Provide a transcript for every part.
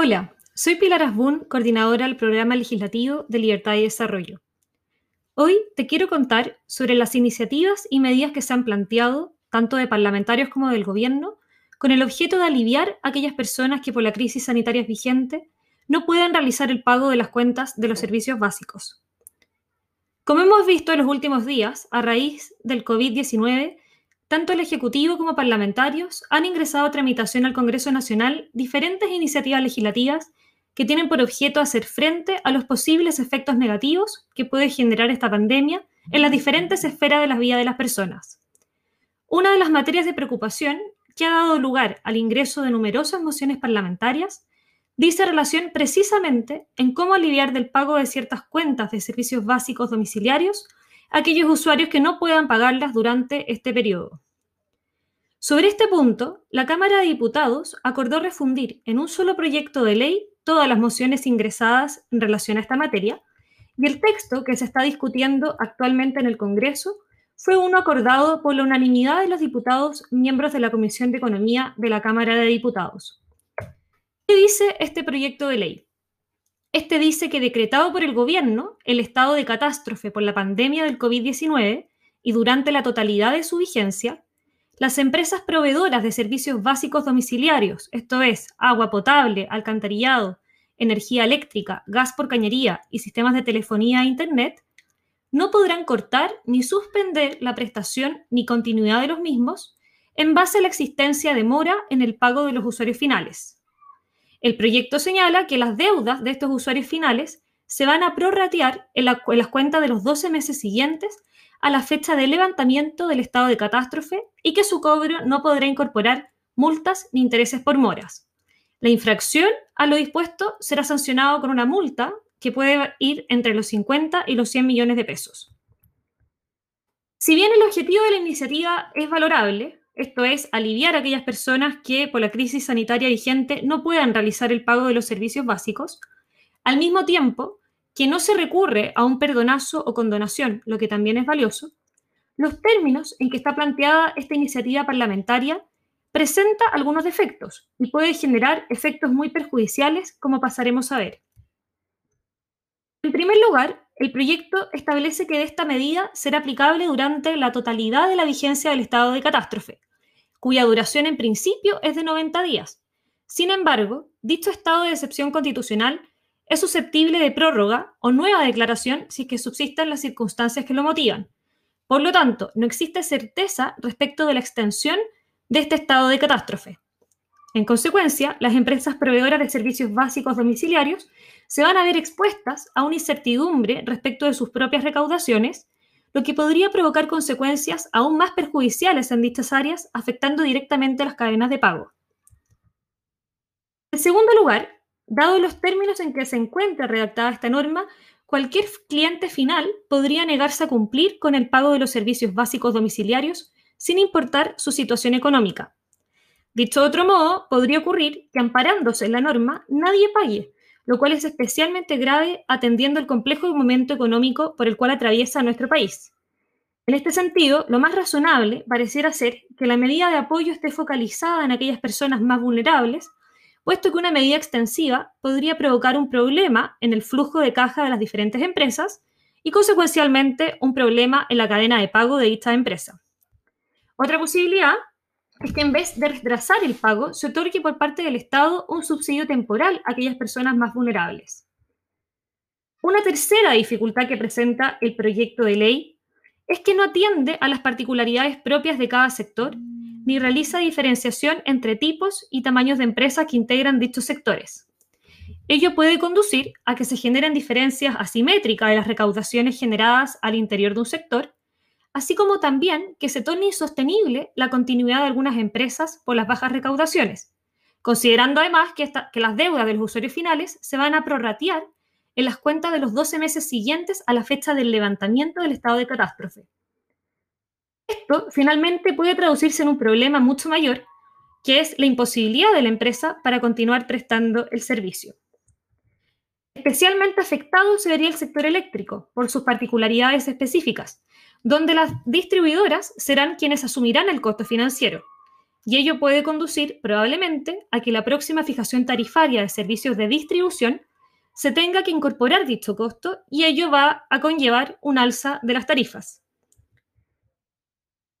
Hola, soy Pilar Asbun, coordinadora del Programa Legislativo de Libertad y Desarrollo. Hoy te quiero contar sobre las iniciativas y medidas que se han planteado, tanto de parlamentarios como del Gobierno, con el objeto de aliviar a aquellas personas que por la crisis sanitaria vigente no puedan realizar el pago de las cuentas de los servicios básicos. Como hemos visto en los últimos días, a raíz del COVID-19, tanto el Ejecutivo como parlamentarios han ingresado a tramitación al Congreso Nacional diferentes iniciativas legislativas que tienen por objeto hacer frente a los posibles efectos negativos que puede generar esta pandemia en las diferentes esferas de la vida de las personas. Una de las materias de preocupación que ha dado lugar al ingreso de numerosas mociones parlamentarias dice relación precisamente en cómo aliviar del pago de ciertas cuentas de servicios básicos domiciliarios aquellos usuarios que no puedan pagarlas durante este periodo. Sobre este punto, la Cámara de Diputados acordó refundir en un solo proyecto de ley todas las mociones ingresadas en relación a esta materia, y el texto que se está discutiendo actualmente en el Congreso fue uno acordado por la unanimidad de los diputados miembros de la Comisión de Economía de la Cámara de Diputados. ¿Qué dice este proyecto de ley? Este dice que decretado por el gobierno el estado de catástrofe por la pandemia del COVID-19 y durante la totalidad de su vigencia, las empresas proveedoras de servicios básicos domiciliarios, esto es, agua potable, alcantarillado, energía eléctrica, gas por cañería y sistemas de telefonía e Internet, no podrán cortar ni suspender la prestación ni continuidad de los mismos en base a la existencia de mora en el pago de los usuarios finales. El proyecto señala que las deudas de estos usuarios finales se van a prorratear en, las cuentas de los 12 meses siguientes a la fecha de levantamiento del estado de catástrofe y que su cobro no podrá incorporar multas ni intereses por moras. La infracción a lo dispuesto será sancionado con una multa que puede ir entre los 50 y los 100 millones de pesos. Si bien el objetivo de la iniciativa es valorable, esto es, aliviar a aquellas personas que por la crisis sanitaria vigente no puedan realizar el pago de los servicios básicos, al mismo tiempo que no se recurre a un perdonazo o condonación, lo que también es valioso, los términos en que está planteada esta iniciativa parlamentaria presenta algunos defectos y puede generar efectos muy perjudiciales, como pasaremos a ver. En primer lugar, el proyecto establece que esta medida será aplicable durante la totalidad de la vigencia del estado de catástrofe, cuya duración en principio es de 90 días. Sin embargo, dicho estado de excepción constitucional es susceptible de prórroga o nueva declaración si es que subsistan las circunstancias que lo motivan. Por lo tanto, no existe certeza respecto de la extensión de este estado de catástrofe. En consecuencia, las empresas proveedoras de servicios básicos domiciliarios se van a ver expuestas a una incertidumbre respecto de sus propias recaudaciones lo que podría provocar consecuencias aún más perjudiciales en dichas áreas, afectando directamente las cadenas de pago. En segundo lugar, dado los términos en que se encuentra redactada esta norma, cualquier cliente final podría negarse a cumplir con el pago de los servicios básicos domiciliarios sin importar su situación económica. Dicho de otro modo, podría ocurrir que amparándose en la norma nadie pague, lo cual es especialmente grave atendiendo el complejo momento económico por el cual atraviesa nuestro país. En este sentido, lo más razonable pareciera ser que la medida de apoyo esté focalizada en aquellas personas más vulnerables, puesto que una medida extensiva podría provocar un problema en el flujo de caja de las diferentes empresas y, consecuencialmente, un problema en la cadena de pago de dicha empresa. Otra posibilidad es que en vez de retrasar el pago, se otorgue por parte del Estado un subsidio temporal a aquellas personas más vulnerables. Una tercera dificultad que presenta el proyecto de ley es que no atiende a las particularidades propias de cada sector ni realiza diferenciación entre tipos y tamaños de empresas que integran dichos sectores. Ello puede conducir a que se generen diferencias asimétricas de las recaudaciones generadas al interior de un sector así como también que se torne insostenible la continuidad de algunas empresas por las bajas recaudaciones, considerando además que, que las deudas de los usuarios finales se van a prorratear en las cuentas de los 12 meses siguientes a la fecha del levantamiento del estado de catástrofe. Esto finalmente puede traducirse en un problema mucho mayor, que es la imposibilidad de la empresa para continuar prestando el servicio. Especialmente afectado se vería el sector eléctrico por sus particularidades específicas, donde las distribuidoras serán quienes asumirán el costo financiero. y ello puede conducir probablemente a que la próxima fijación tarifaria de servicios de distribución se tenga que incorporar dicho costo y ello va a conllevar un alza de las tarifas.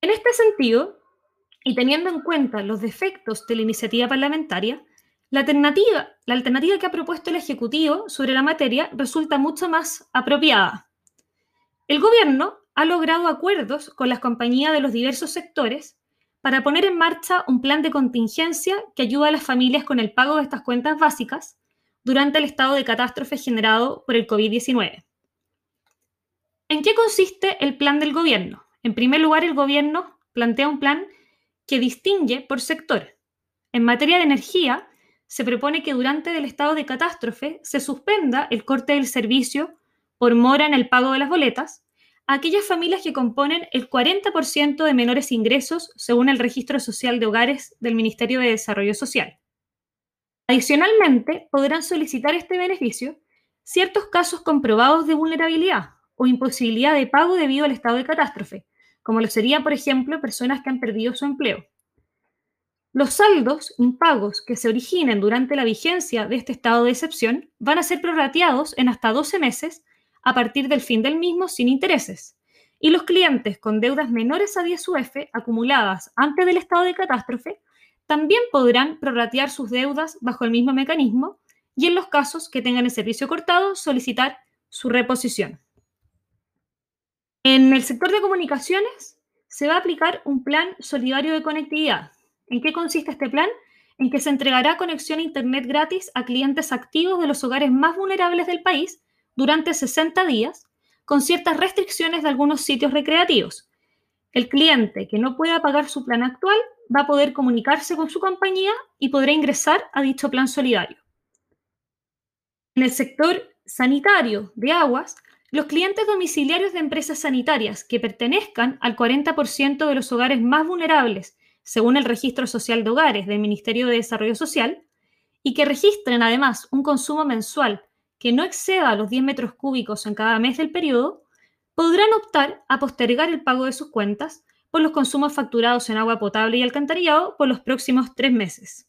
En este sentido, y teniendo en cuenta los defectos de la iniciativa parlamentaria, la alternativa, la alternativa que ha propuesto el Ejecutivo sobre la materia resulta mucho más apropiada. El Gobierno ha logrado acuerdos con las compañías de los diversos sectores para poner en marcha un plan de contingencia que ayuda a las familias con el pago de estas cuentas básicas durante el estado de catástrofe generado por el COVID-19. ¿En qué consiste el plan del Gobierno? En primer lugar, el Gobierno plantea un plan que distingue por sector. En materia de energía, se propone que durante el estado de catástrofe se suspenda el corte del servicio por mora en el pago de las boletas aquellas familias que componen el 40% de menores ingresos según el registro social de hogares del Ministerio de Desarrollo Social. Adicionalmente, podrán solicitar este beneficio ciertos casos comprobados de vulnerabilidad o imposibilidad de pago debido al estado de catástrofe, como lo serían, por ejemplo, personas que han perdido su empleo. Los saldos impagos que se originen durante la vigencia de este estado de excepción van a ser prorrateados en hasta 12 meses a partir del fin del mismo sin intereses. Y los clientes con deudas menores a 10 UF acumuladas antes del estado de catástrofe también podrán prorratear sus deudas bajo el mismo mecanismo y en los casos que tengan el servicio cortado solicitar su reposición. En el sector de comunicaciones se va a aplicar un plan solidario de conectividad ¿En qué consiste este plan? En que se entregará conexión a Internet gratis a clientes activos de los hogares más vulnerables del país durante 60 días, con ciertas restricciones de algunos sitios recreativos. El cliente que no pueda pagar su plan actual va a poder comunicarse con su compañía y podrá ingresar a dicho plan solidario. En el sector sanitario de aguas, los clientes domiciliarios de empresas sanitarias que pertenezcan al 40% de los hogares más vulnerables según el Registro Social de Hogares del Ministerio de Desarrollo Social, y que registren además un consumo mensual que no exceda los 10 metros cúbicos en cada mes del periodo, podrán optar a postergar el pago de sus cuentas por los consumos facturados en agua potable y alcantarillado por los próximos tres meses.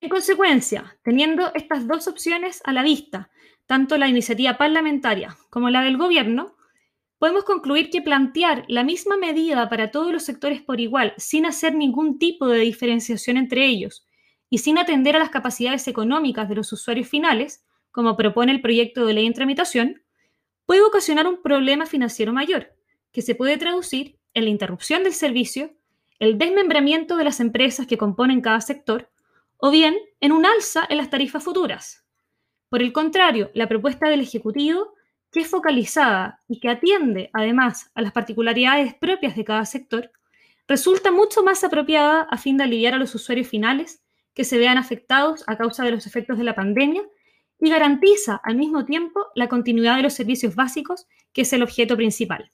En consecuencia, teniendo estas dos opciones a la vista, tanto la iniciativa parlamentaria como la del Gobierno, podemos concluir que plantear la misma medida para todos los sectores por igual, sin hacer ningún tipo de diferenciación entre ellos y sin atender a las capacidades económicas de los usuarios finales, como propone el proyecto de ley en tramitación, puede ocasionar un problema financiero mayor, que se puede traducir en la interrupción del servicio, el desmembramiento de las empresas que componen cada sector, o bien en un alza en las tarifas futuras. Por el contrario, la propuesta del Ejecutivo que es focalizada y que atiende además a las particularidades propias de cada sector, resulta mucho más apropiada a fin de aliviar a los usuarios finales que se vean afectados a causa de los efectos de la pandemia y garantiza al mismo tiempo la continuidad de los servicios básicos, que es el objeto principal.